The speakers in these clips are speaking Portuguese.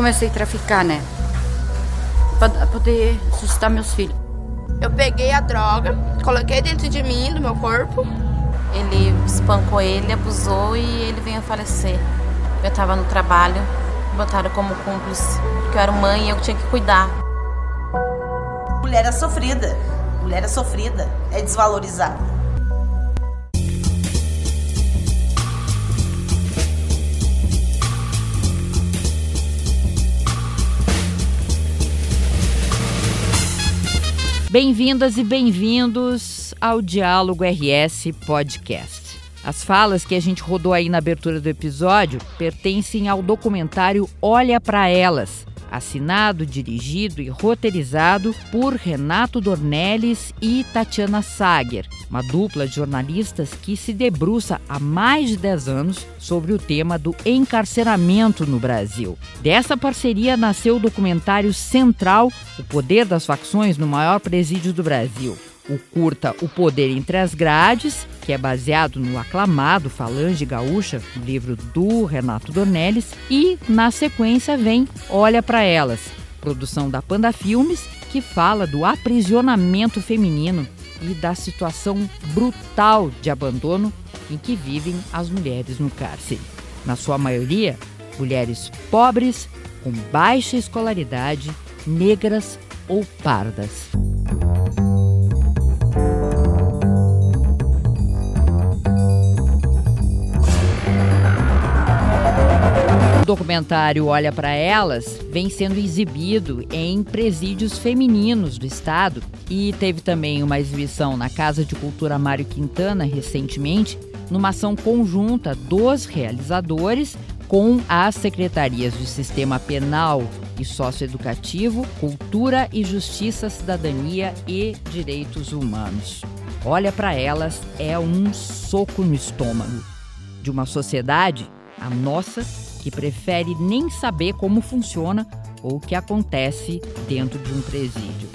comecei a traficar, né? Pra poder sustentar meus filhos. Eu peguei a droga, coloquei dentro de mim, do meu corpo. Ele espancou ele, abusou e ele veio a falecer. Eu tava no trabalho, botaram como cúmplice, porque eu era mãe e eu tinha que cuidar. Mulher é sofrida. Mulher é sofrida, é desvalorizada. Bem-vindas e bem-vindos ao Diálogo RS Podcast. As falas que a gente rodou aí na abertura do episódio pertencem ao documentário Olha para Elas, assinado, dirigido e roteirizado por Renato Dornelles e Tatiana Sager, uma dupla de jornalistas que se debruça há mais de 10 anos sobre o tema do encarceramento no Brasil. Dessa parceria nasceu o documentário Central, O Poder das Facções no Maior Presídio do Brasil o curta O Poder Entre as Grades, que é baseado no aclamado Falange Gaúcha, livro do Renato Dornelles, e na sequência vem Olha para Elas, produção da Panda Filmes, que fala do aprisionamento feminino e da situação brutal de abandono em que vivem as mulheres no cárcere. Na sua maioria, mulheres pobres, com baixa escolaridade, negras ou pardas. Documentário Olha para Elas vem sendo exibido em presídios femininos do estado e teve também uma exibição na Casa de Cultura Mário Quintana recentemente, numa ação conjunta dos realizadores com as secretarias do Sistema Penal e Socioeducativo, Cultura e Justiça, Cidadania e Direitos Humanos. Olha para elas é um soco no estômago de uma sociedade, a nossa, que prefere nem saber como funciona ou o que acontece dentro de um presídio.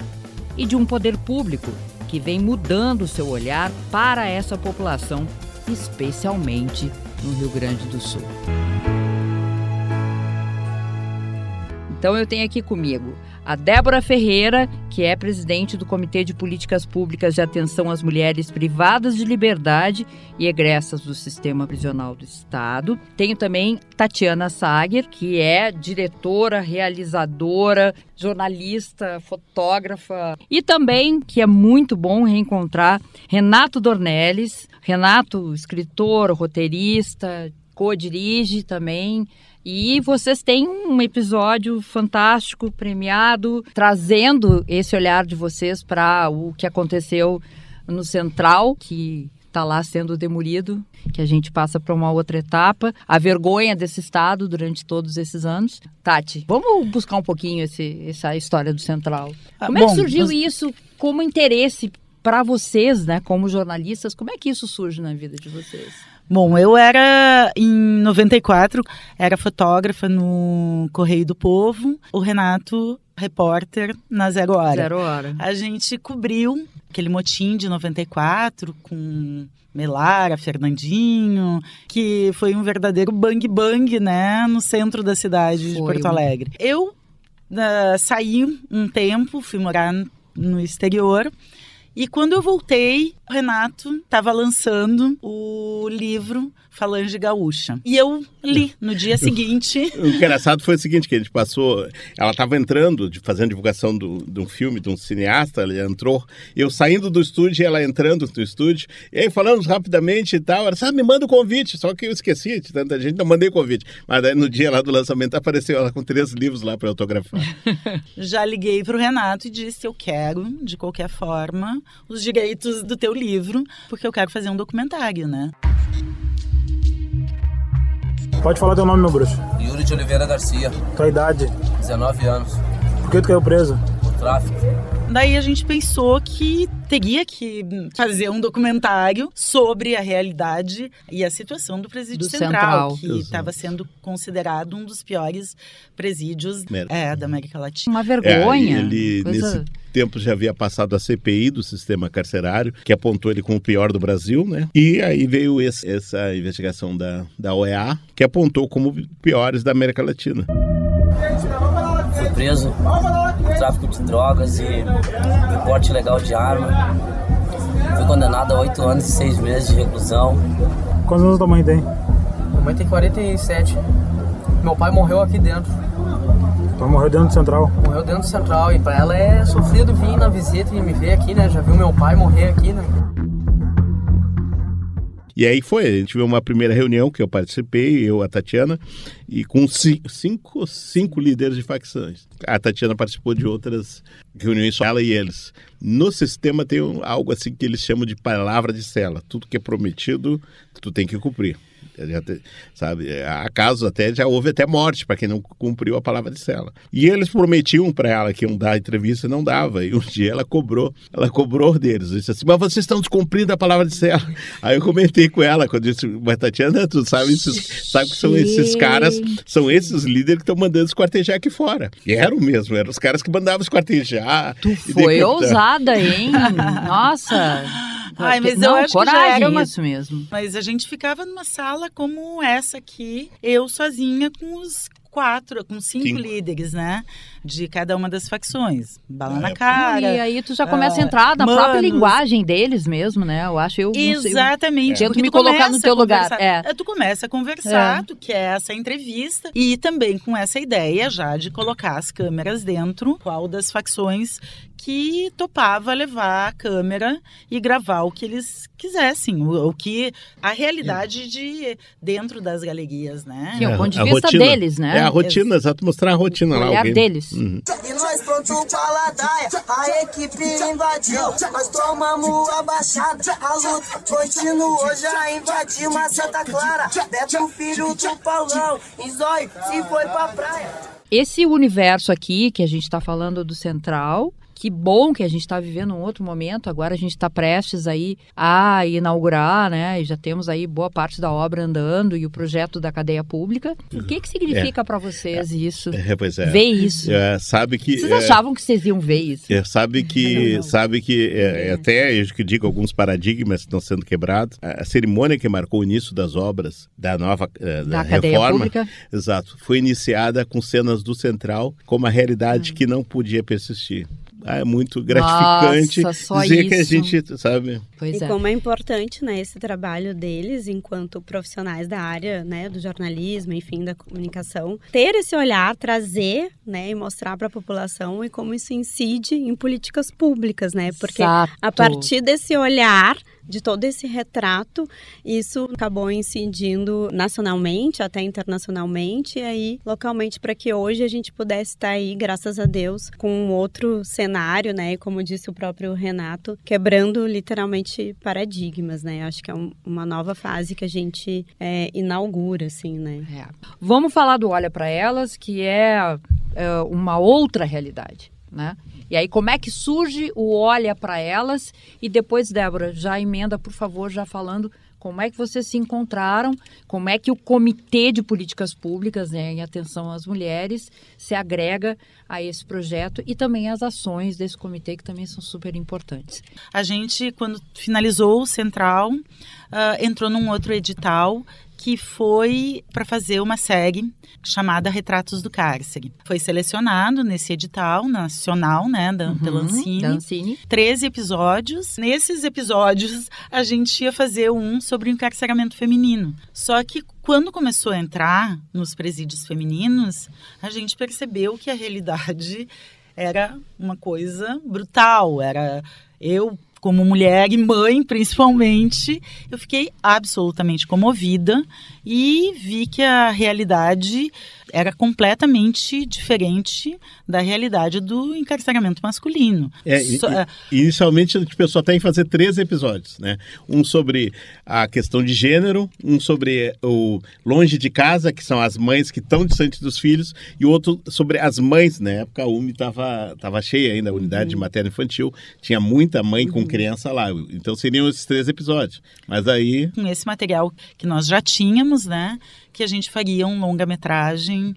E de um poder público que vem mudando seu olhar para essa população, especialmente no Rio Grande do Sul. Então eu tenho aqui comigo a Débora Ferreira, que é presidente do Comitê de Políticas Públicas de Atenção às Mulheres Privadas de Liberdade e Egressas do Sistema Prisional do Estado. Tenho também Tatiana Sager, que é diretora, realizadora, jornalista, fotógrafa. E também, que é muito bom reencontrar, Renato Dornelles. Renato, escritor, roteirista, co-dirige também e vocês têm um episódio fantástico, premiado, trazendo esse olhar de vocês para o que aconteceu no Central, que está lá sendo demolido, que a gente passa para uma outra etapa, a vergonha desse estado durante todos esses anos. Tati, vamos buscar um pouquinho esse, essa história do Central. Ah, como é que surgiu isso como interesse para vocês, né, como jornalistas? Como é que isso surge na vida de vocês? Bom, eu era em 94, era fotógrafa no Correio do Povo. O Renato, repórter na Zero Hora. Zero Hora. A gente cobriu aquele motim de 94 com Melara, Fernandinho, que foi um verdadeiro bang bang, né, no centro da cidade foi. de Porto Alegre. Eu uh, saí um tempo, fui morar no exterior e quando eu voltei, o Renato estava lançando o livro Falange Gaúcha. E eu li no dia seguinte. o engraçado foi o seguinte, que a gente passou... Ela estava entrando, fazendo divulgação do, de um filme, de um cineasta, ela entrou. Eu saindo do estúdio e ela entrando no estúdio. E aí falamos rapidamente e tal. Ela disse, ah, me manda o convite. Só que eu esqueci de tanta gente, não mandei convite. Mas aí no dia lá do lançamento apareceu ela com três livros lá para autografar. Já liguei para o Renato e disse, eu quero, de qualquer forma, os direitos do teu livro, porque eu quero fazer um documentário, né? Pode falar teu nome, meu bruxo. Yuri de Oliveira Garcia. Tua idade? 19 anos. Por que tu caiu preso? Tráfico. Daí a gente pensou que teria que fazer um documentário sobre a realidade e a situação do presídio do central, central, que estava sendo considerado um dos piores presídios é, da América Latina. Uma vergonha. É, ele, Coisa... nesse tempo já havia passado a CPI do sistema carcerário, que apontou ele como o pior do Brasil, né? E aí veio esse, essa investigação da, da OEA, que apontou como piores da América Latina. Gente, preso por tráfico de drogas e porte ilegal de arma. Fui condenado a oito anos e seis meses de reclusão. Quantos anos tua mãe tem? Minha mãe tem 47. Meu pai morreu aqui dentro. Tua morreu dentro do central. Morreu dentro do central e pra ela é sofrido vir na visita e me ver aqui, né? Já viu meu pai morrer aqui, né? E aí foi, a gente viu uma primeira reunião que eu participei, eu, a Tatiana, e com ci- cinco, cinco líderes de facções. A Tatiana participou de outras reuniões, só ela e eles. No sistema tem algo assim que eles chamam de palavra de cela. Tudo que é prometido, tu tem que cumprir. Sabe, há casos até, já houve até morte para quem não cumpriu a palavra de cela. E eles prometiam para ela que iam dar entrevista e não dava. E um dia ela cobrou, ela cobrou deles. Disse assim, mas vocês estão descumprindo a palavra de cela. Aí eu comentei com ela, quando eu disse, mas Tatiana, tu sabe, esses, sabe que são esses caras, são esses líderes que estão mandando esquartejar aqui fora. E eram mesmo, eram os caras que mandavam esquartejar. Tu foi decapitar. ousada, hein? Nossa! Ai, mas não, eu acho que já coragem era uma- isso mesmo. Mas a gente ficava numa sala como essa aqui, eu sozinha com os quatro, com cinco, Cinco. líderes, né? De cada uma das facções. Bala na É. cara. e aí tu já começa a ah, entrar na própria manos. linguagem deles mesmo, né? Eu acho eu sei, eu- Exatamente. Tento me colocar no teu lugar, conversar- é. Tu começa a conversar, É. tu quer essa entrevista e também com essa ideia já de colocar as câmeras dentro, qual das facções que topava levar a câmera e gravar o que eles quisessem, o, o que a realidade de dentro das galerias, né? Sim, o ponto de A vista rotina. deles, né? É a rotina, exato, mostrar a rotina O lá. olhar alguém- deles. Uhum. E nós pronto pra ladaia, a equipe invadiu, nós tomamos a baixada, a luta continuou, já invadimos a Santa Clara, Beto filho do Paulão, em zóio, se foi pra praia. Esse universo aqui que a gente está falando do Central, que bom que a gente está vivendo um outro momento. Agora a gente está prestes aí a inaugurar, né? E já temos aí boa parte da obra andando e o projeto da cadeia pública. O que que significa para vocês isso? É, pois é. Ver isso? É, sabe que. Vocês é, achavam que vocês iam ver isso? É, sabe que, sabe que é, é até eu que digo alguns paradigmas estão sendo quebrados. A, a cerimônia que marcou o início das obras da nova da, Da cadeia reforma, pública? exato, foi iniciada com cenas do central, como a realidade Hum. que não podia persistir. É muito gratificante Nossa, dizer que a isso. gente, sabe? Pois e é. como é importante, né, esse trabalho deles enquanto profissionais da área, né, do jornalismo, enfim, da comunicação, ter esse olhar, trazer, né, e mostrar para a população e como isso incide em políticas públicas, né? Porque Exato. a partir desse olhar de todo esse retrato, isso acabou incidindo nacionalmente, até internacionalmente, e aí localmente para que hoje a gente pudesse estar aí, graças a Deus, com um outro cenário, né? E como disse o próprio Renato, quebrando literalmente paradigmas, né? Acho que é um- uma nova fase que a gente é, inaugura, assim, né? É. Vamos falar do Olha para Elas, que é, é, uma outra realidade, né? E aí, como é que surge o Olha para Elas? E depois, Débora, já emenda, por favor, já falando como é que vocês se encontraram, como é que o Comitê de Políticas Públicas, né, em atenção às mulheres, se agrega a esse projeto e também as ações desse comitê, que também são super importantes. A gente, quando finalizou o Central, ah, entrou num outro edital que foi para fazer uma série chamada Retratos do Cárcere. Foi selecionado nesse edital nacional, né, da, pela Ancine. da Ancine. 13 episódios. Nesses episódios, a gente ia fazer um sobre o encarceramento feminino. Só que quando começou a entrar nos presídios femininos, a gente percebeu que a realidade era uma coisa brutal. Era eu como mulher e mãe, principalmente, eu fiquei absolutamente comovida e vi que a realidade era completamente diferente da realidade do encarceramento masculino. É, e- Só- e- inicialmente a gente pensou até em fazer três episódios, né? Um sobre a questão de gênero, um sobre o longe de casa, que são as mães que estão distantes dos filhos, e outro sobre as mães. Na época a UMI estava tava cheia ainda, a unidade de materno infantil, tinha muita mãe com criança lá. Então seriam esses três episódios. Mas aí com esse material que nós já tínhamos, né? Que a gente faria um longa-metragem,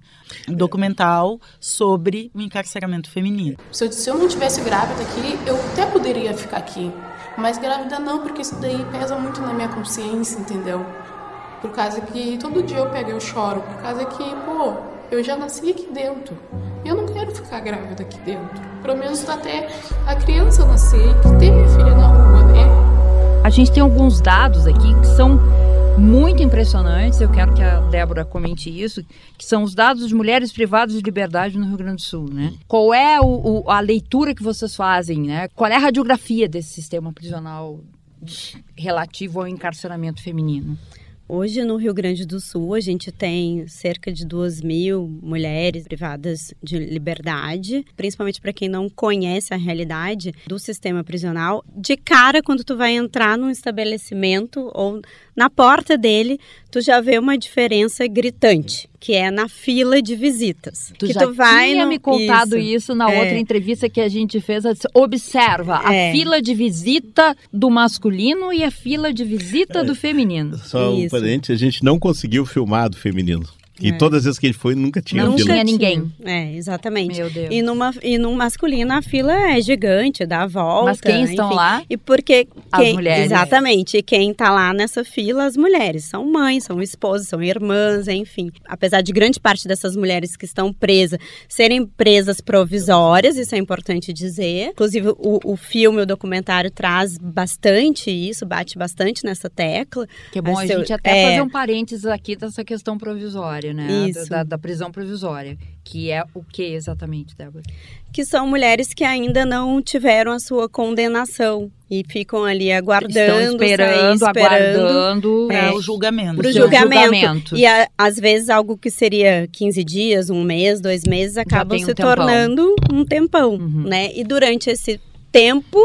um documental sobre o encarceramento feminino. Se eu, se eu não tivesse grávida aqui, eu até poderia ficar aqui. Mas grávida não, porque isso daí pesa muito na minha consciência, entendeu? Por causa que todo dia eu pego e eu choro. Por causa que, pô, eu já nasci aqui dentro. Eu não quero ficar grávida aqui dentro. Pelo menos até a criança nascer e ter minha filha na rua, né? A gente tem alguns dados aqui que são muito impressionantes. Eu quero que a Débora comente isso, que são os dados de mulheres privadas de liberdade no Rio Grande do Sul, né? Qual é o, o, a leitura que vocês fazem, né? Qual é a radiografia desse sistema prisional relativo ao encarceramento feminino? Hoje, no Rio Grande do Sul, a gente tem cerca de 2 mil mulheres privadas de liberdade, principalmente para quem não conhece a realidade do sistema prisional. De cara, quando tu vai entrar num estabelecimento ou na porta dele, tu já vê uma diferença gritante, que é na fila de visitas. Tu que já tu vai tinha no... me contado isso, na É. outra entrevista que a gente fez. disse, Observa É. a fila de visita do masculino e a fila de visita do feminino. Só um parente, a gente não conseguiu filmar do feminino. E É. todas as vezes que a gente foi, nunca tinha Não fila. tinha ninguém. É, exatamente. Meu Deus. E, numa, e num masculino a fila é gigante, dá a volta. Mas quem estão enfim. lá? E porque As quem, mulheres. Exatamente. E quem tá lá nessa fila, as mulheres. São mães, são esposas, são irmãs, enfim. Apesar de grande parte dessas mulheres que estão presas serem presas provisórias, isso é importante dizer. Inclusive, o, o filme, o documentário traz bastante isso, bate bastante nessa tecla. Que é bom a eu- gente até é, fazer um parênteses aqui dessa questão provisória, né? Isso. Da, da prisão provisória. Que é o que exatamente, Débora? que são mulheres que ainda não tiveram a sua condenação e ficam ali aguardando, Estão esperando, sair, esperando aguardando Para o julgamento. Para o julgamento. julgamentos. E a- às vezes algo que seria 15 dias, um mês, dois meses, acaba tem um se tempão. Uhum. tornando um tempão, né? E durante esse tempo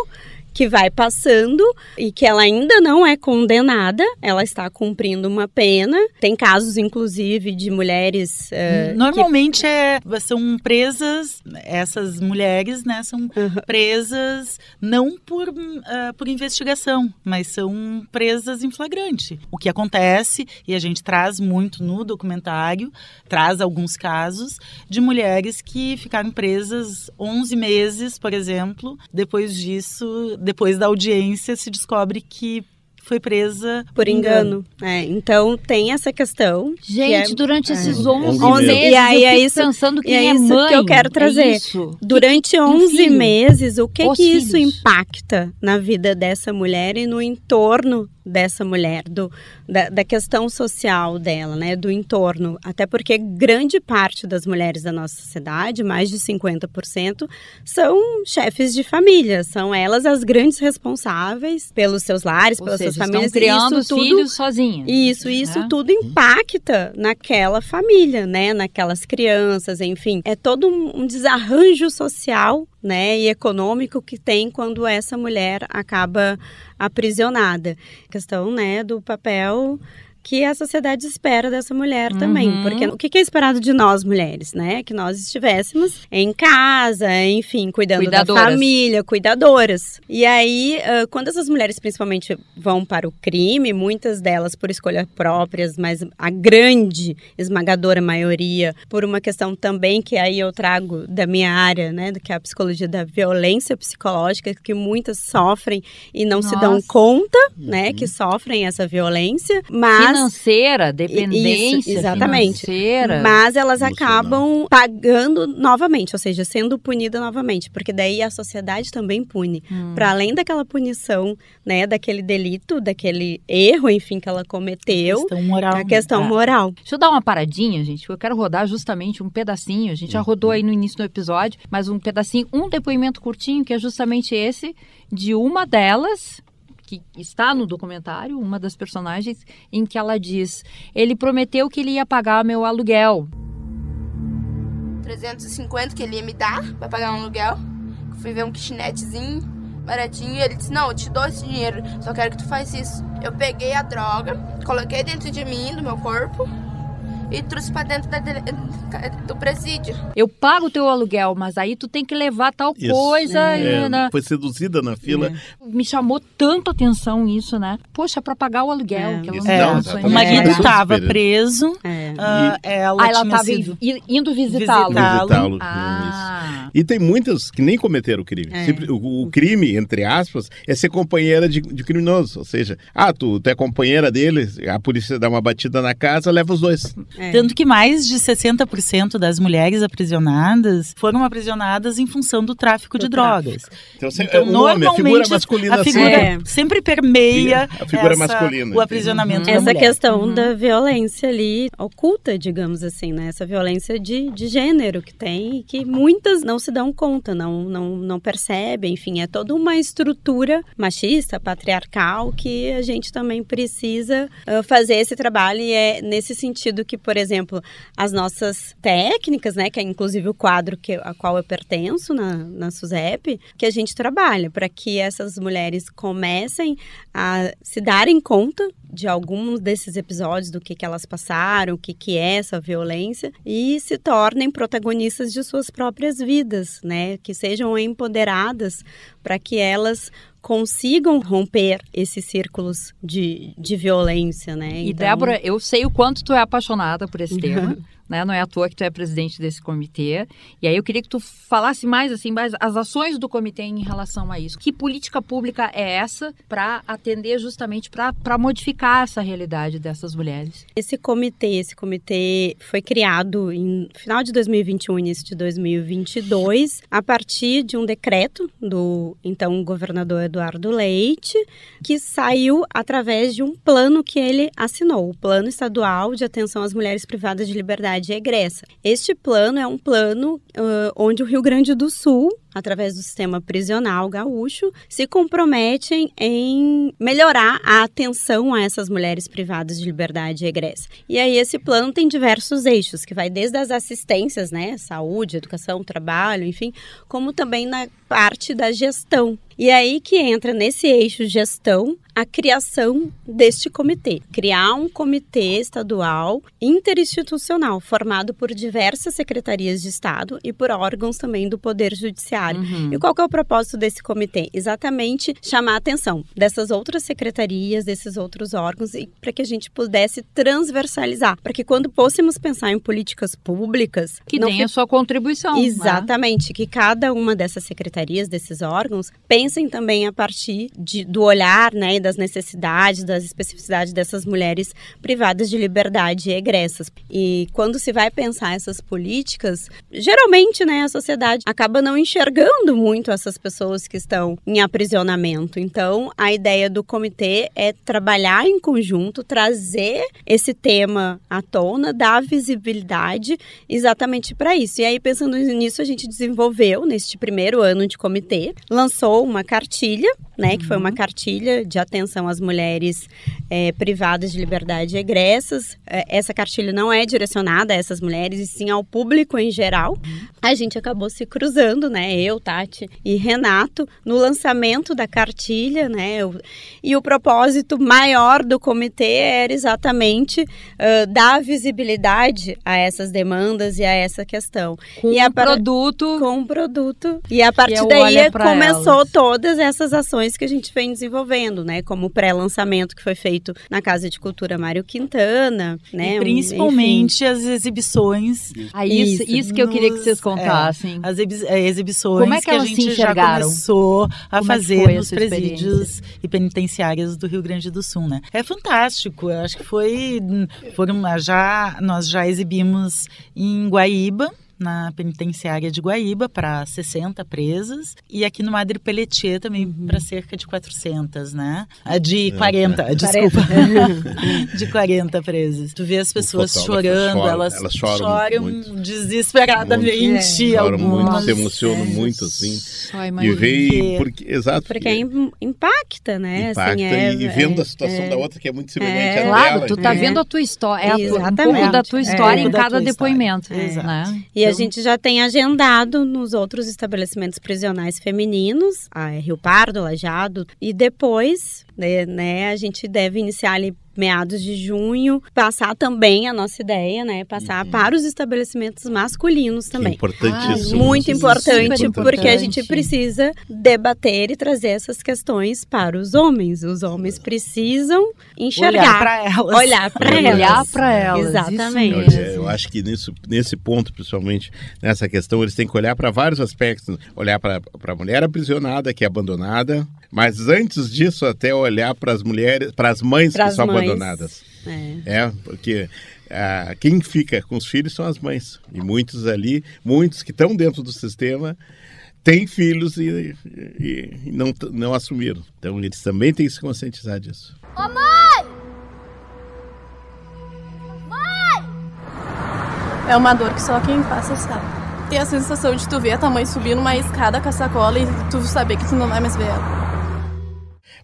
que vai passando e que ela ainda não é condenada, ela está cumprindo uma pena. Tem casos, inclusive, de mulheres. que- Normalmente é, são presas, essas mulheres, né, são presas não por, ah, por investigação, mas são presas em flagrante. O que acontece, e a gente traz muito no documentário, traz alguns casos de mulheres que ficaram presas 11 meses, por exemplo. Depois disso, depois da audiência, se descobre que foi presa por engano. É, então tem essa questão. que Gente, é- durante é. esses 11 11 meses, e aí eu é fico isso, pensando quem e é é isso mãe. que eu quero É trazer. isso. Durante E 11 filho? meses, o que Os que isso impacta na vida dessa mulher e no entorno dessa mulher, do, da, da questão social dela, né, do entorno. Até porque grande parte das mulheres da nossa sociedade, mais de 50%, são chefes de família, são elas as grandes responsáveis pelos seus lares, Ou pelas seja, suas famílias. estão criando Isso tudo- filhos sozinhas. Isso, isso né? tudo impacta naquela família, né? Naquelas crianças, enfim. É todo um, um desarranjo social, né? E econômico que tem quando essa mulher acaba aprisionada. Questão, né? Do papel que a sociedade espera dessa mulher também. Uhum. Porque o que é esperado de nós, mulheres, né? Que nós estivéssemos em casa, enfim, cuidando da família, cuidadoras. E aí, quando essas mulheres principalmente vão para o crime, muitas delas por escolha próprias, mas a grande, esmagadora maioria, por uma questão também que aí eu trago da minha área, né? Que é a psicologia da violência psicológica, que muitas sofrem e não se dão Nossa. conta, né? Que sofrem essa violência. Mas Financeira, dependência isso, exatamente. financeira. Mas elas acabam pagando novamente, ou seja, sendo punida novamente, porque daí a sociedade também pune. Hum. Para além daquela punição, né, daquele delito, daquele erro, enfim, que ela cometeu, questão moral. a questão É. moral. Deixa eu dar uma paradinha, gente, eu quero rodar justamente um pedacinho. A gente já rodou aí no início do episódio, mas um pedacinho, um depoimento curtinho, que é justamente esse, de uma delas, que está no documentário, uma das personagens, em que ela diz: ele prometeu que ele ia pagar meu aluguel. 350 que ele ia me dar pra pagar um aluguel. Fui ver um kitnetzinho baratinho e ele disse: Não, eu te dou esse dinheiro, só quero que tu faça isso. Eu peguei a droga, coloquei dentro de mim, do meu corpo, e trouxe pra dentro da do presídio. Eu pago o teu aluguel, mas aí tu tem que levar tal Isso. coisa. É, né? foi seduzida na fila. Me chamou tanto a atenção isso, né? Poxa, para pagar o aluguel. que ela não não. O marido estava preso, É. ah, ela ah, estava sido indo visitá-lo. Visitá-lo. Ah. E tem muitas que nem cometeram crime. É. Sempre- o, o crime, entre aspas, é ser companheira de, de criminoso. Ou seja, ah, tu, tu é companheira dele, a polícia dá uma batida na casa, leva os dois. Tanto que mais de 60% das mulheres aprisionadas foram aprisionadas em função do tráfico de drogas. Então, se- Então, o homem, a figura normalmente, masculina a figura sempre- sempre permeia A figura essa- masculina, o aprisionamento da Essa mulher. questão da violência ali oculta, digamos assim, né? Essa violência de, de gênero que tem e que muitas não se dão conta, não, não, não percebem. Enfim, é toda uma estrutura machista, patriarcal, que a gente também precisa ah, fazer esse trabalho. E é nesse sentido que, por exemplo, as nossas técnicas, né? Que é inclusive o quadro que, a qual eu pertenço na, na SUSEP, que a gente trabalha para que essas mulheres comecem a se darem conta de alguns desses episódios, do que, que elas passaram, o que, que é essa violência, e se tornem protagonistas de suas próprias vidas, né? Que sejam empoderadas para que elas consigam romper esses círculos de, de violência, né? E Débora, eu sei o quanto tu é apaixonada por esse tema, né? Não é à toa que tu é presidente desse comitê. E aí eu queria que tu falasse mais assim, mais as ações do comitê em relação a isso. Que política pública é essa para atender justamente para modificar essa realidade dessas mulheres? Esse comitê, esse comitê foi criado em final de 2021, início de 2022, a partir de um decreto do então governador Eduardo Leite, que saiu através de um plano que ele assinou, o Plano Estadual de Atenção às Mulheres Privadas de Liberdade Egressa. Este plano é um plano uh, onde o Rio Grande do Sul através do sistema prisional gaúcho, se comprometem em melhorar a atenção a essas mulheres privadas de liberdade e egressa. E aí esse plano tem diversos eixos, que vai desde as assistências, né, saúde, educação, trabalho, enfim, como também na parte da gestão. E aí que entra nesse eixo gestão a criação deste comitê. Criar um comitê estadual interinstitucional, formado por diversas secretarias de Estado e por órgãos também do Poder Judiciário. E qual que é o propósito desse comitê? Exatamente chamar a atenção dessas outras secretarias, desses outros órgãos, e para que a gente pudesse transversalizar, para que quando fôssemos pensar em políticas públicas... Que não tenha fi- sua contribuição. né? Exatamente, que cada uma dessas secretarias, desses órgãos, pensem também a partir de- do olhar né, e das necessidades, das especificidades dessas mulheres privadas de liberdade e egressas. E quando se vai pensar essas políticas, geralmente né, a sociedade acaba não enxergando muito essas pessoas que estão em aprisionamento. Então, a ideia do comitê é trabalhar em conjunto, trazer esse tema à tona, dar visibilidade exatamente para isso. E aí, pensando nisso, a gente desenvolveu, neste primeiro ano de comitê, lançou uma cartilha, né, que foi uma cartilha de atenção às mulheres eh, privadas de liberdade e egressas. Eh, essa cartilha não é direcionada a essas mulheres, e sim ao público em geral. A gente acabou se cruzando, né, eu, Tati e Renato, no lançamento da cartilha, né, o- e o propósito maior do comitê era exatamente ah, dar visibilidade a essas demandas e a essa questão. Com e a um produto. Com um produto. E a partir o daí começou Elas. todas essas ações que a gente vem desenvolvendo, né? Como o pré-lançamento que foi feito na Casa de Cultura Mário Quintana, né? E Um- principalmente as exibições. Ah, isso- isso que eu queria que vocês contassem. é, as exibi- é, exibições Como é que que, a gente já começou a Como é que fazer nos presídios e penitenciárias do Rio Grande do Sul, né? É fantástico. Eu acho que foi foram já nós já exibimos em Guaíba na penitenciária de Guaíba para 60 presas e aqui no Madre Pelletier também Uhum. para cerca de 400, né? Ah, De É, 40, é. desculpa. de 40 presas. Tu vê as pessoas chorando, chora, elas, elas choram muito. desesperadamente. Choram muito, se emocionam muito, assim. Só E veem, porque, exato. Porque im- impacta, né? impacta assim, é, e vendo é- a situação é- da outra que é muito semelhante É. à Claro, dela. tu tá É. vendo a tua história, é um pouco da tua É. história em cada depoimento. Exato. Né? E a gente já tem agendado nos outros estabelecimentos prisionais femininos, a Rio Pardo, Lajado, e depois né, né? A gente deve iniciar ali meados de junho, passar também a nossa ideia, né? Passar para os estabelecimentos masculinos também. Que é importantíssimo. Muito importante, Super porque a gente precisa debater e trazer essas questões para os homens. Os homens precisam enxergar, Olhar pra elas. olhar para elas, Olhar elas, exatamente. Olha, eu acho que nisso, nesse ponto, principalmente nessa questão, eles têm que olhar para vários aspectos. Olhar para a mulher aprisionada, que é abandonada, mas antes disso, até olhar para as mulheres, para as mães Pras que são mães. abandonadas. É. É, porque ah, quem fica com os filhos são as mães. E muitos ali, muitos que estão dentro do sistema, têm filhos e, e- e não, não assumiram. Então eles também têm que se conscientizar disso. Ô mãe! É uma dor que só quem passa sabe. Tem a sensação de tu ver a tua mãe subir numa escada com a sacola e tu saber que tu não vai mais ver ela.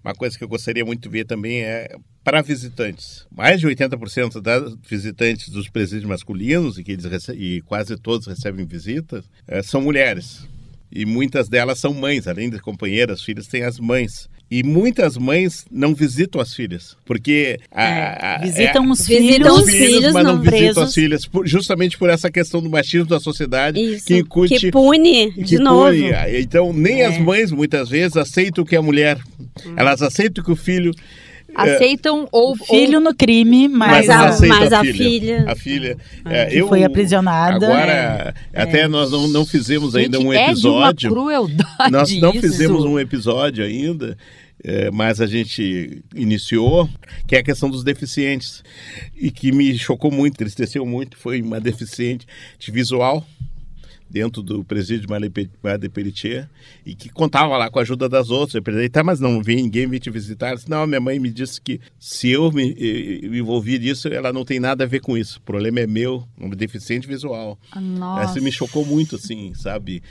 Uma coisa que eu gostaria muito de ver também é para visitantes. Mais de 80% das visitantes dos presídios masculinos, e, que eles rece- e quase todos recebem visitas, eh, são mulheres. E muitas delas são mães, além de companheiras, filhas, têm as mães. E muitas mães não visitam as filhas, porque a- a- Visitam é- os filhos, os filhos, mas não, não visitam presos. as filhas, por- justamente por essa questão do machismo da sociedade Isso, que incute que pune de que novo. pune. Então, nem É. as mães, muitas vezes, aceitam que a mulher. Elas aceitam que o filho. Aceitam ou Filho no crime, mas, mas a- aceita mas a, a filha. filha- A filha. É, eh, que eu, foi aprisionada. Agora, É. até nós não, não fizemos ainda Gente, um é de uma episódio. crueldade nós não isso. fizemos um episódio ainda. Mas a gente iniciou, que é a questão dos deficientes. E que me chocou muito, entristeceu muito, foi uma deficiente de visual dentro do presídio de Peritier e que contava lá com a ajuda das outras. Eu perguntei, tá, mas não vem ninguém vir te visitar? Ela disse, não, minha mãe me disse que se eu me, me envolvi nisso, ela não tem nada a ver com isso. O problema é meu, um deficiente visual. Nossa. Essa me chocou muito, assim, sabe?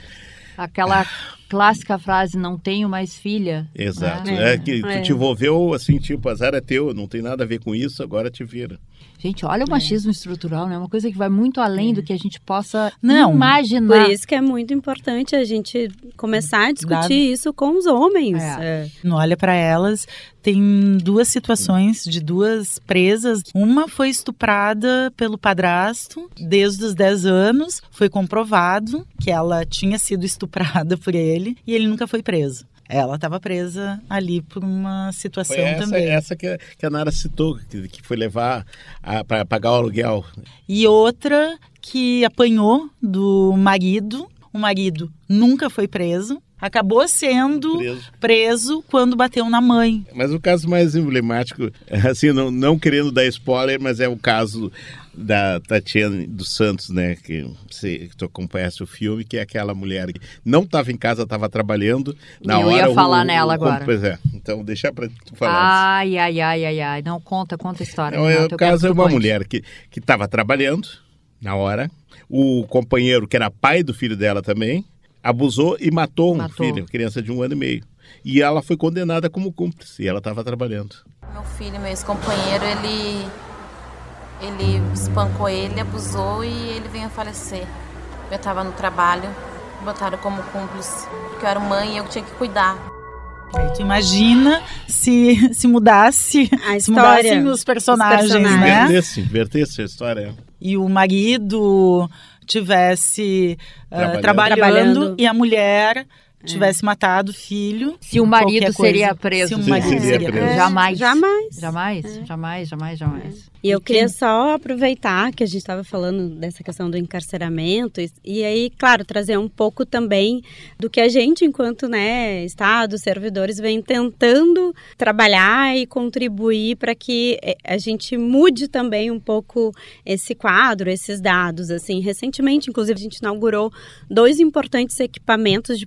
Aquela clássica frase, não tenho mais filha. Exato. né? É, que É. tu te envolveu assim, tipo, azar é teu, não tem nada a ver com isso, agora te vira. Gente, olha o machismo estrutural, né? Uma coisa que vai muito além do que a gente possa Não, imaginar. Por isso que é muito importante a gente começar a discutir Dá- isso com os homens. É. É. No Olha para Elas, tem duas situações de duas presas. Uma foi estuprada pelo padrasto desde os 10 anos. Foi comprovado que ela tinha sido estuprada por ele e ele nunca foi preso. Ela estava presa ali por uma situação Foi essa, também. essa que, a- que a Nara citou, que, que foi levar para pagar o aluguel. E outra que apanhou do marido. O marido nunca foi preso. Acabou sendo Preso. preso quando bateu na mãe. Mas o caso mais emblemático, assim, não, não querendo dar spoiler, mas é o caso da Tatiana dos Santos, né? Que você que tu acompanhasse o filme, que é aquela mulher que não estava em casa, estava trabalhando. Na Eu hora, ia falar o- nela o- agora. Pois é. Então, deixa para tu falar. Ai, ai, ai, ai, ai. Não, conta, conta a história. Não, é, Renato, o caso que é uma conte. mulher que estava trabalhando na hora. O companheiro, que era pai do filho dela também, abusou e matou, Matou. um filho, criança de um ano e meio. E ela foi condenada como cúmplice, e ela estava trabalhando. Meu filho, meu ex-companheiro, ele. Ele espancou ele, abusou e ele veio a falecer. Eu tava no trabalho, botaram como cúmplice, porque eu era mãe e eu tinha que cuidar. Aí tu imagina se, se mudasse, A se história, mudassem os personagens, os personagens. né? Invertesse, invertesse a história. E o marido tivesse Trabalhando. trabalhando, Trabalhando. e a mulher tivesse matado o filho. Se o marido qualquer coisa. seria preso. Se o marido seria seria preso. preso. Jamais. Jamais. Jamais, jamais, jamais, jamais. E eu E queria quem- só aproveitar que a gente estava falando dessa questão do encarceramento e, e aí, claro, trazer um pouco também do que a gente, enquanto né, Estado, servidores, vem tentando trabalhar e contribuir para que eh, a gente mude também um pouco esse quadro, esses dados. Assim, recentemente, inclusive, a gente inaugurou dois importantes equipamentos de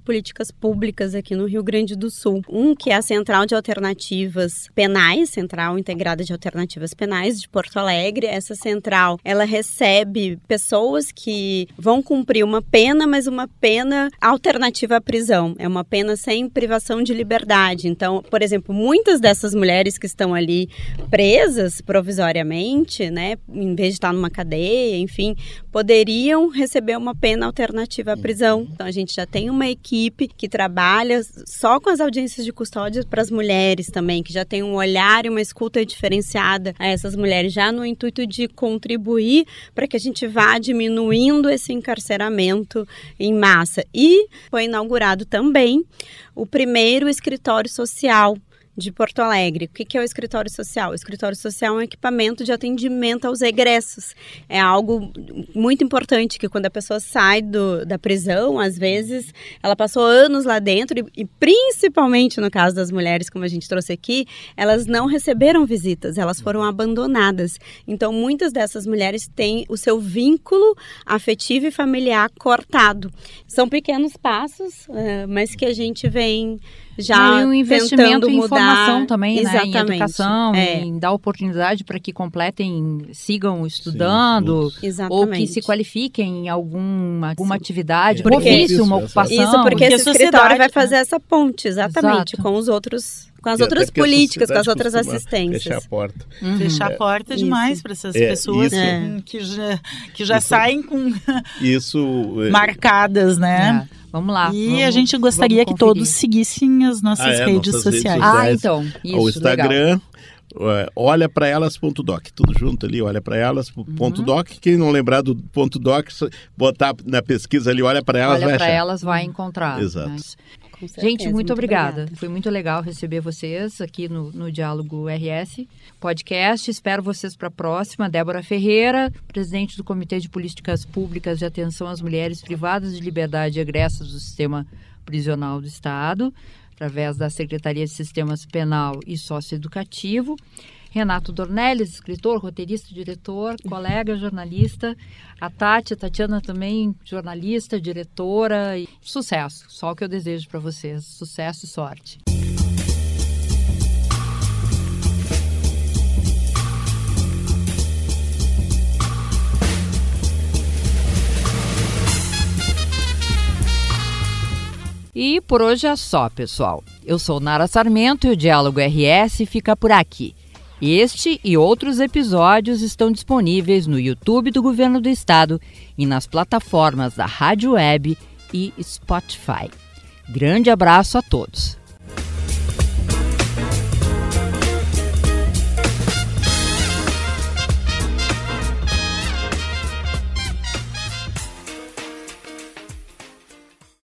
políticas públicas aqui no Rio Grande do Sul. Um que é a Central de Alternativas Penais, Central Integrada de Alternativas Penais de Porto Alegre. Essa central, ela recebe pessoas que vão cumprir uma pena, mas uma pena alternativa à prisão. É uma pena sem privação de liberdade. Então, por exemplo, muitas dessas mulheres que estão ali presas provisoriamente, né, em vez de estar numa cadeia, enfim, poderiam receber uma pena alternativa à prisão. Então, a gente já tem uma equipe que trabalha só com as audiências de custódia para as mulheres também, que já tem um olhar e uma escuta diferenciada a essas mulheres, já no intuito de contribuir para que a gente vá diminuindo esse encarceramento em massa. E foi inaugurado também o primeiro escritório social de Porto Alegre. O que é o escritório social? O escritório social é um equipamento de atendimento aos egressos. É algo muito importante que quando a pessoa sai do, da prisão, às vezes, ela passou anos lá dentro e, e, principalmente no caso das mulheres, como a gente trouxe aqui, elas não receberam visitas, elas foram abandonadas. Então, muitas dessas mulheres têm o seu vínculo afetivo e familiar cortado. São pequenos passos, uh, mas que a gente vem já e um investimento em mudar. informação também, Exatamente. né? Em educação, É. em dar oportunidade para que completem, sigam estudando, Exatamente. ou que se qualifiquem em alguma, alguma atividade, um Porque- ofício, uma ocupação. Isso porque, Porque esse a escritório vai né? fazer essa ponte, exatamente, Exato. com os outros, com as E até outras políticas, com as outras assistências. Fechar a porta. Uhum. Fechar a porta demais Isso. para essas É, pessoas isso- que, que já, que já Isso- saem com Isso. é, marcadas, né? É. Vamos lá. E vamos- a gente gostaria que todos seguissem as nossas Ah, é, redes nossas redes sociais. Ah, sociais. então. Isso, o legal. Instagram, é, olha para elas.doc, tudo junto ali, olha para elas, ponto Uhum. doc. Quem não lembrar do ponto doc, botar na pesquisa ali, olha para elas, Olha vai para achar. elas, vai encontrar. Exato. né? Certeza, Gente, muito, obrigada. obrigada. Foi muito legal receber vocês aqui no, no Diálogo RS Podcast. Espero vocês para a próxima. Débora Ferreira, presidente do Comitê de Políticas Públicas de Atenção às Mulheres Privadas de Liberdade e Egressas do Sistema Prisional do Estado, através da Secretaria de Sistemas Penal e Socioeducativo. Renato Dornelles, escritor, roteirista, diretor, colega, jornalista. A Tati, a Tatiana também, jornalista, diretora. E sucesso, só o que eu desejo para vocês. Sucesso e sorte. E por hoje é só, pessoal. Eu sou Nara Sarmento e o Diálogo RS fica por aqui. Este e outros episódios estão disponíveis no YouTube do Governo do Estado e nas plataformas da Rádio Web e Spotify. Grande abraço a todos.